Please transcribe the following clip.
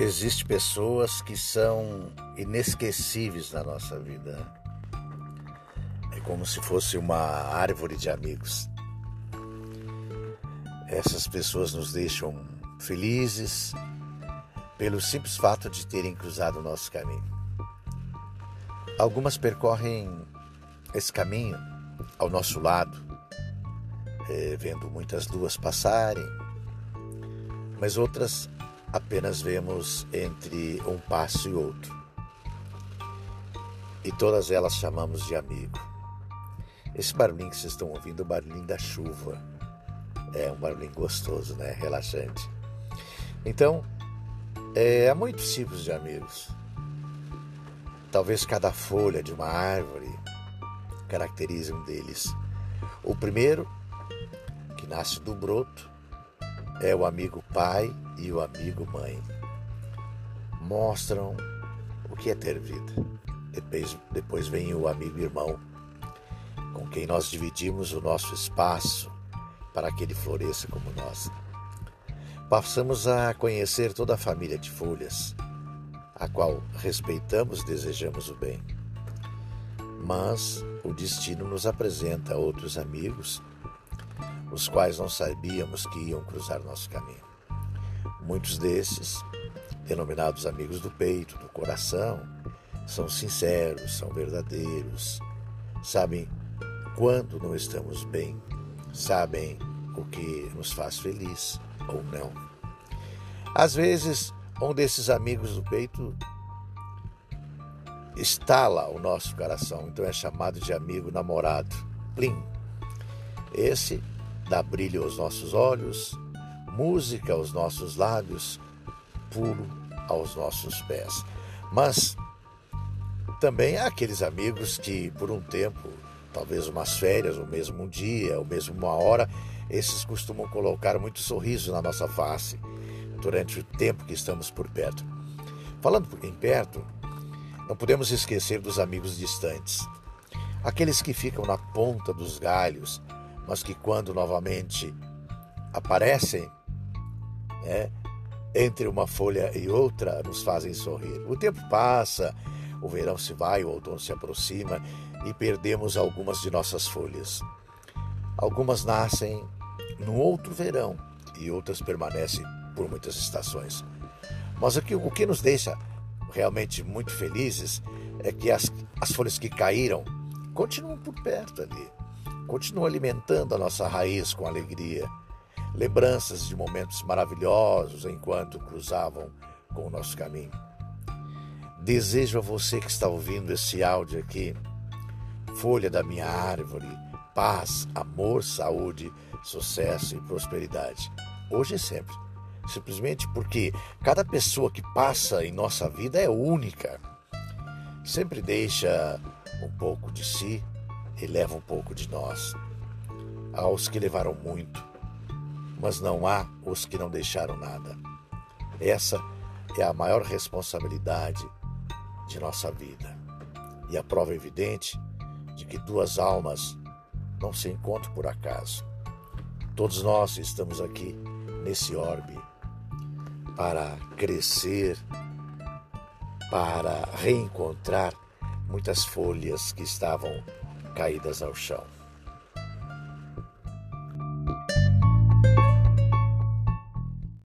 Existem pessoas que são inesquecíveis na nossa vida. É como se fosse uma árvore de amigos. Essas pessoas nos deixam felizes pelo simples fato de terem cruzado o nosso caminho. Algumas percorrem esse caminho ao nosso lado, é, vendo muitas luas passarem, mas outras apenas vemos entre um passo e outro. E todas elas chamamos de amigo. Esse barulhinho que vocês estão ouvindo é o barulhinho da chuva. É um barulhinho gostoso, né? Relaxante. Então, é, há muitos tipos de amigos. Talvez cada folha de uma árvore caracterize um deles. O primeiro, que nasce do broto, é o amigo pai e o amigo mãe. Mostram o que é ter vida. Depois, depois vem o amigo irmão, com quem nós dividimos o nosso espaço para que ele floresça como nós. Passamos a conhecer toda a família de folhas, a qual respeitamos e desejamos o bem. Mas o destino nos apresenta outros amigos os quais não sabíamos que iam cruzar nosso caminho. Muitos desses, denominados amigos do peito, do coração, são sinceros, são verdadeiros, sabem quando não estamos bem, sabem o que nos faz feliz ou não. Às vezes, um desses amigos do peito estala o nosso coração, então é chamado de amigo namorado. Plim. Esse dá brilho aos nossos olhos, música aos nossos lábios, pulo aos nossos pés. Mas também há aqueles amigos que, por um tempo, talvez umas férias, ou mesmo um dia, ou mesmo uma hora, esses costumam colocar muito sorriso na nossa face durante o tempo que estamos por perto. Falando por em perto, não podemos esquecer dos amigos distantes, aqueles que ficam na ponta dos galhos, mas que quando novamente aparecem, né, entre uma folha e outra, nos fazem sorrir. O tempo passa, o verão se vai, o outono se aproxima e perdemos algumas de nossas folhas. Algumas nascem no outro verão e outras permanecem por muitas estações. Mas aqui, o que nos deixa realmente muito felizes é que as, as folhas que caíram continuam por perto ali continua alimentando a nossa raiz com alegria. Lembranças de momentos maravilhosos enquanto cruzavam com o nosso caminho. Desejo a você que está ouvindo esse áudio aqui, folha da minha árvore, paz, amor, saúde, sucesso e prosperidade. Hoje e sempre. Simplesmente porque cada pessoa que passa em nossa vida é única. Sempre deixa um pouco de si e leva um pouco de nós. Há os que levaram muito, mas não há os que não deixaram nada. Essa é a maior responsabilidade de nossa vida e a prova evidente de que duas almas não se encontram por acaso. Todos nós estamos aqui nesse orbe para crescer, para reencontrar muitas folhas que estavam caídas ao chão.